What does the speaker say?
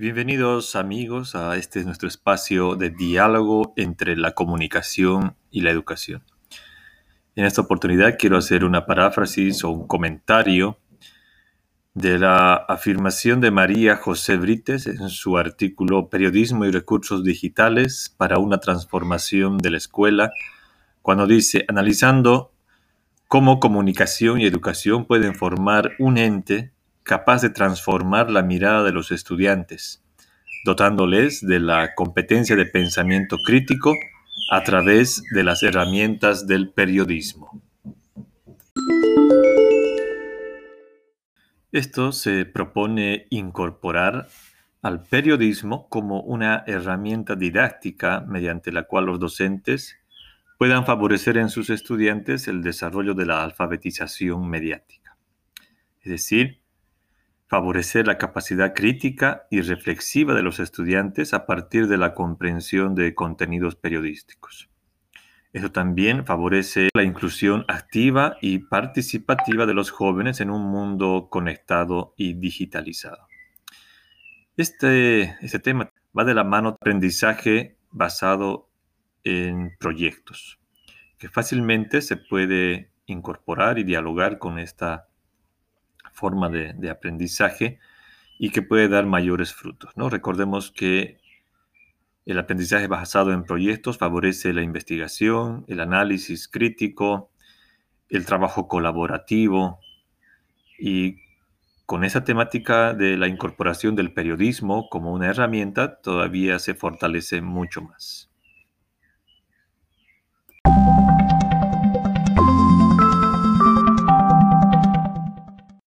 Bienvenidos amigos a este nuestro espacio de diálogo entre la comunicación y la educación. En esta oportunidad quiero hacer una paráfrasis o un comentario de la afirmación de María José Brites en su artículo Periodismo y recursos digitales para una transformación de la escuela, cuando dice, analizando cómo comunicación y educación pueden formar un ente capaz de transformar la mirada de los estudiantes, dotándoles de la competencia de pensamiento crítico a través de las herramientas del periodismo. Esto se propone incorporar al periodismo como una herramienta didáctica mediante la cual los docentes puedan favorecer en sus estudiantes el desarrollo de la alfabetización mediática. Es decir, favorecer la capacidad crítica y reflexiva de los estudiantes a partir de la comprensión de contenidos periodísticos. Eso también favorece la inclusión activa y participativa de los jóvenes en un mundo conectado y digitalizado. Este, este tema va de la mano aprendizaje basado en proyectos, que fácilmente se puede incorporar y dialogar con esta forma de, aprendizaje y que puede dar mayores frutos. ¿no? Recordemos que el aprendizaje basado en proyectos favorece la investigación, el análisis crítico, el trabajo colaborativo y con esa temática de la incorporación del periodismo como una herramienta todavía se fortalece mucho más.